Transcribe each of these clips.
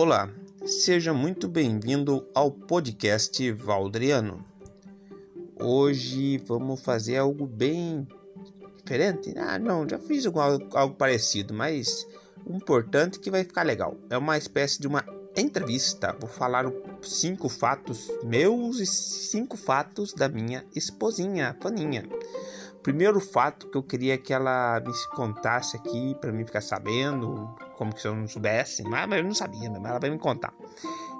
Olá, seja muito bem-vindo ao podcast Valdriano. Hoje vamos fazer algo bem diferente. Ah, não, já fiz algo, algo parecido, mas o importante é que vai ficar legal. É uma espécie de uma entrevista. Vou falar cinco fatos meus e cinco fatos da minha esposinha, Faninha. Primeiro fato que eu queria que ela me contasse aqui para mim ficar sabendo, como que se eu não soubesse, mas eu não sabia, mas ela vai me contar.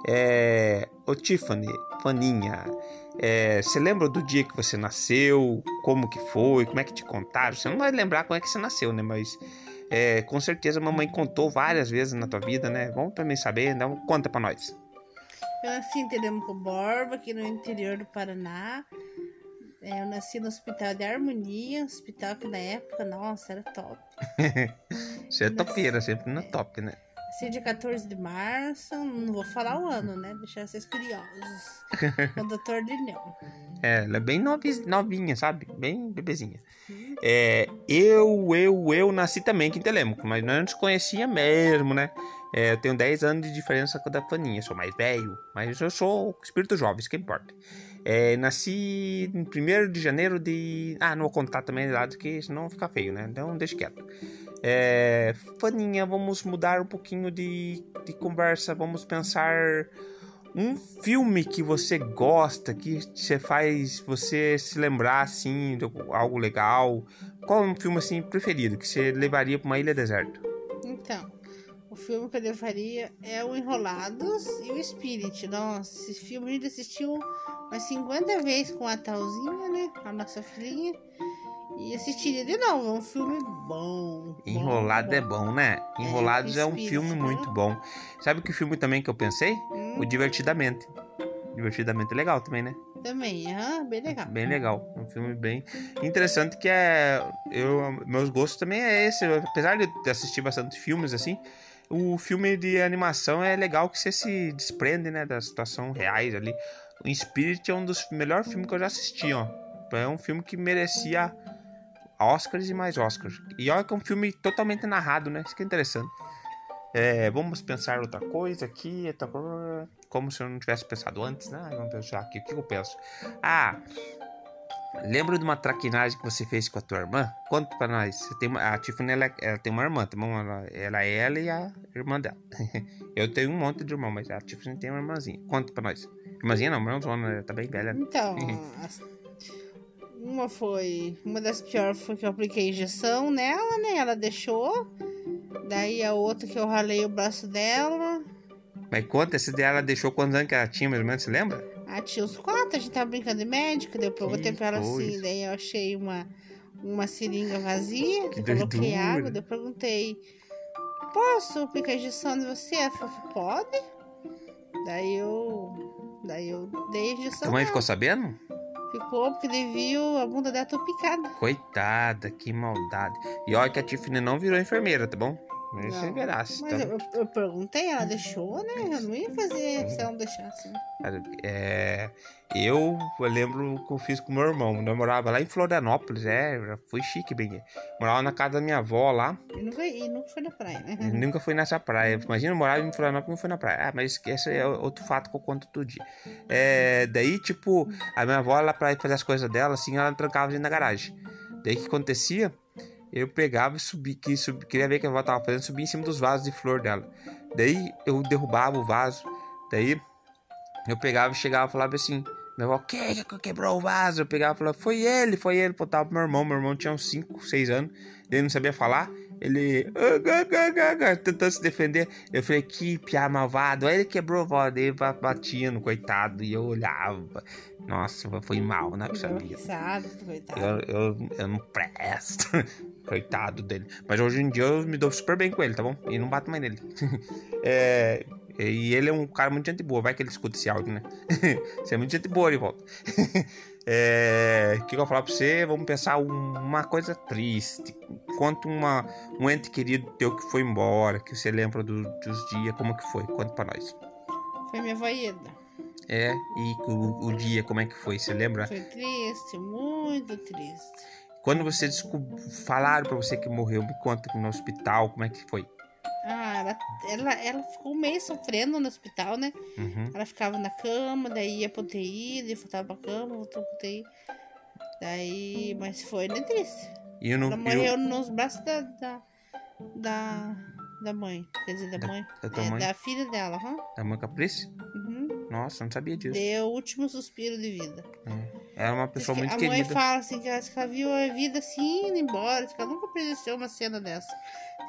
É, ô Tiffany, Faninha, é, você lembra do dia que você nasceu? Como que foi? Como é que te contaram? Você não vai lembrar como é que você nasceu, né? Mas é, com certeza a mamãe contou várias vezes na tua vida, né? Vamos mim saber, então conta pra nós. Eu nasci em Telemaco Borba, aqui no interior do Paraná. É, eu nasci no Hospital de Harmonia, hospital que na época, nossa, era top. Você é topeira, sempre no top, né? Nasci dia 14 de março, não vou falar o ano, né? Deixar vocês curiosos. O doutor Lineu. É, ela é bem novinha, sabe? Bem bebezinha. É, eu, eu, eu nasci também aqui em Telemaco, mas nós não nos conhecia mesmo, né? É, eu tenho 10 anos de diferença com a da Faninha, sou mais velho, mas eu sou espírito jovem, isso que importa. É, nasci em 1 de janeiro de. Ah, não vou contar também lá, que senão fica feio, né? Então deixa quieto. É, Faninha, vamos mudar um pouquinho de, de conversa, vamos pensar um filme que você gosta, que você faz você se lembrar assim de algo legal. Qual é um filme assim preferido que você levaria para uma ilha deserta? Então, filme que eu levaria é o Enrolados e o Spirit. Nossa, esse filme a gente assistiu umas 50 vezes com a Talzinha, né? A nossa filhinha. E assistiria de novo. É um filme bom. Enrolado bom, é bom, né? É, Enrolados é, é um filme né? muito bom. Sabe que filme também que eu pensei? Hum. O Divertidamente. Divertidamente legal também, né? Também, ah, bem legal. Bem legal. Um filme bem interessante que é. Eu, meus gostos também é esse. Apesar de assistir bastante filmes assim, o filme de animação é legal que você se desprende, né, da situação reais ali. O Spirit é um dos melhores filmes que eu já assisti, ó. É um filme que merecia Oscars e mais Oscars. E olha que é um filme totalmente narrado, né? Isso que é interessante. É, vamos pensar outra coisa aqui, como se eu não tivesse pensado antes, né? Vamos pensar aqui, o que eu penso? Ah, Lembra de uma traquinagem que você fez com a tua irmã? Conta pra nós. Você tem uma, a Tiffany ela, ela, tem uma irmã, tá bom? Ela, ela é ela e a irmã dela. Eu tenho um monte de irmão, mas a Tiffany tem uma irmãzinha. Conta pra nós. Irmãzinha não, irmãzona, tá bem velha. Então, uma foi. Uma das piores foi que eu apliquei injeção nela, né? Ela deixou. Daí a outra que eu ralei o braço dela. Mas conta, esse dela deixou quantos anos que ela tinha, mais ou menos, você lembra? Ah, tinha uns quatro, a gente tava brincando de médico, deu eu perguntei pra ela assim, daí eu achei uma, uma seringa vazia, que coloquei água, daí eu perguntei, posso aplicar injeção de você? Ela falou, pode. Daí eu. Daí eu dei a injeção. Tua mãe ficou sabendo? Ficou, porque ele viu a bunda dela picada. Coitada, que maldade. E olha que a Tiffany não virou enfermeira, tá bom? Nem se virasse. Mas tá? eu, eu, perguntei, ela deixou, né? Eu não ia fazer se ela não deixasse. Né? É, eu, eu lembro que eu fiz com meu irmão. Eu morava lá em Florianópolis, é, já fui chique bem. Morava na casa da minha avó lá. E nunca, e nunca foi na praia, né? E nunca fui nessa praia. Imagina, eu morava em Florianópolis e não fui na praia. Ah, mas esse é outro fato que eu conto todo dia. É, daí, tipo, a minha avó, ela, pra fazer as coisas dela, assim, ela trancava dentro da garagem. Daí o que acontecia? Eu pegava e subia, que subi, queria ver o que a avó tava fazendo, subia em cima dos vasos de flor dela. Daí eu derrubava o vaso, daí eu pegava e chegava e falava assim, avó, que que quebrou o vaso? Eu pegava e falava, foi ele, foi ele, botava pro meu irmão, meu irmão tinha uns 5, 6 anos, ele não sabia falar, ele tentando se defender. Eu falei, que piá malvado. Aí ele quebrou o vaso dele, batia no coitado. E eu olhava. Nossa, foi mal, né? Sabia. coitado. Eu, eu, eu não presto. Coitado dele. Mas hoje em dia eu me dou super bem com ele, tá bom? E não bato mais nele. é, e ele é um cara muito gente boa. Vai que ele escuta esse áudio, né? Você é muito gente boa de volta. É, o que eu vou falar pra você? Vamos pensar uma coisa triste. Conta uma, um ente querido teu que foi embora, que você lembra do, dos dias, como que foi? Conta pra nós. Foi minha vaída. É, e o, o, dia, como é que foi? Você lembra? Foi triste, muito triste. Quando você descob... falaram pra você que morreu, me conta no hospital, como é que foi? Ah, ela, ela, ela ficou mês sofrendo no hospital, né? Uhum. Ela ficava na cama, daí ia pro UTI, daí voltava pra cama, voltou pro UTI. Daí, mas foi, né, triste. E eu não, ela morreu nos braços da, da, da, da mãe. Quer dizer, da, mãe. Da, é, mãe? da filha dela, aham. Da mãe Caprice? Uhum. Nossa, não sabia disso. Deu o último suspiro de vida. É. Era uma pessoa que muito a querida. mãe fala assim que ela, que ela viu a vida assim indo embora. Que ela nunca presenciou uma cena dessa.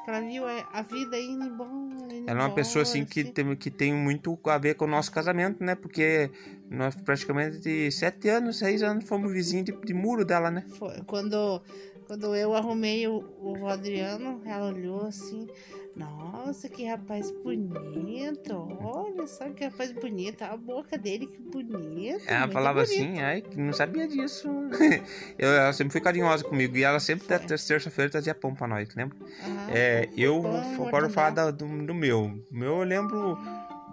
Que ela viu a, a vida indo embora. Indo Ela é uma pessoa assim embora, que tem, que tem muito a ver com o nosso casamento, né? Porque nós praticamente de sete anos, seis anos fomos vizinhos de, de muro dela, né? Foi. Quando, quando eu arrumei o, o Adriano, ela olhou assim. Nossa, que rapaz bonito. Olha só que rapaz bonito. A boca dele, que bonita. Ela falava bonito. assim, ai, que não sabia disso. eu, ela sempre foi carinhosa comigo e ela sempre, ter- terça-feira, trazia pão pra nós, lembra? Aham. É, eu Pão, agora falar da- do, do meu. O meu eu lembro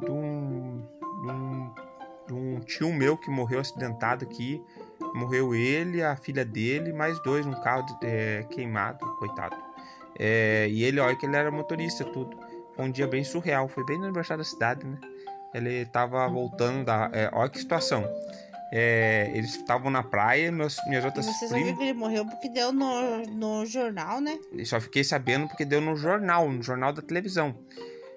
de um, de, um, de um tio meu que morreu acidentado aqui. Morreu ele, a filha dele, mais dois num carro de- é, queimado, coitado. É, e ele, olha que ele era motorista, tudo. Foi um dia bem surreal, foi bem no aniversário da cidade, né? Ele tava voltando da. É, olha que situação. É, eles estavam na praia, meus, minhas outras você só primas. viu que ele morreu porque deu no, no jornal, né? Eu só fiquei sabendo porque deu no jornal, no jornal da televisão.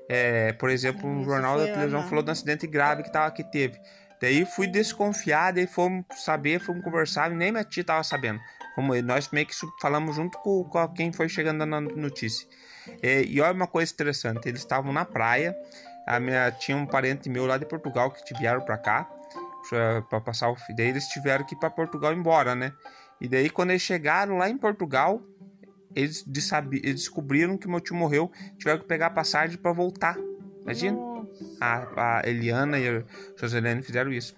É, por exemplo, isso jornal da televisão falou um acidente grave que, tava, que teve. Daí fui desconfiado e fomos saber, fomos conversar e nem minha tia tava sabendo. Como nós meio que falamos junto com, com quem foi chegando na notícia. É, e olha uma coisa interessante, eles estavam na praia, a minha, tinha um parente meu lá de Portugal que vieram pra cá pra, pra passar o. Daí eles tiveram que ir pra Portugal embora, né? E daí quando eles chegaram lá em Portugal, eles, de eles descobriram que meu tio morreu, tiveram que pegar a passagem pra voltar. Imagina? A, a Eliana e a Joselene fizeram isso.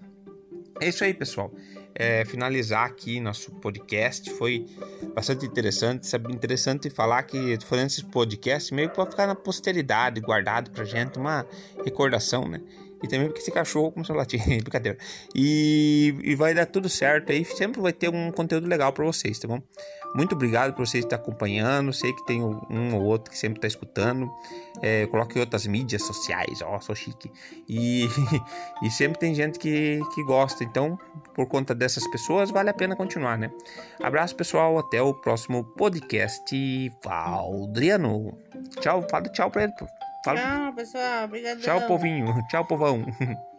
É isso aí, pessoal. É, finalizar aqui nosso podcast foi bastante interessante. Sabe, interessante falar que fazendo esse podcast meio para ficar na posteridade, guardado pra gente, uma recordação, né? E também porque esse cachorro começou a latir, brincadeira. E, e vai dar tudo certo aí, sempre vai ter um conteúdo legal para vocês, tá bom? Muito obrigado por vocês estar acompanhando. Sei que tem um ou outro que sempre está escutando. É, coloque outras mídias sociais, ó, sou chique. E, e sempre tem gente que, que gosta. Então, por conta dessas pessoas, vale a pena continuar, né? Abraço, pessoal. Até o próximo podcast Valdriano. Tchau, fala tchau pra ele. Fala, Tchau, pessoal. Obrigado. tchau, povinho. Tchau, povão.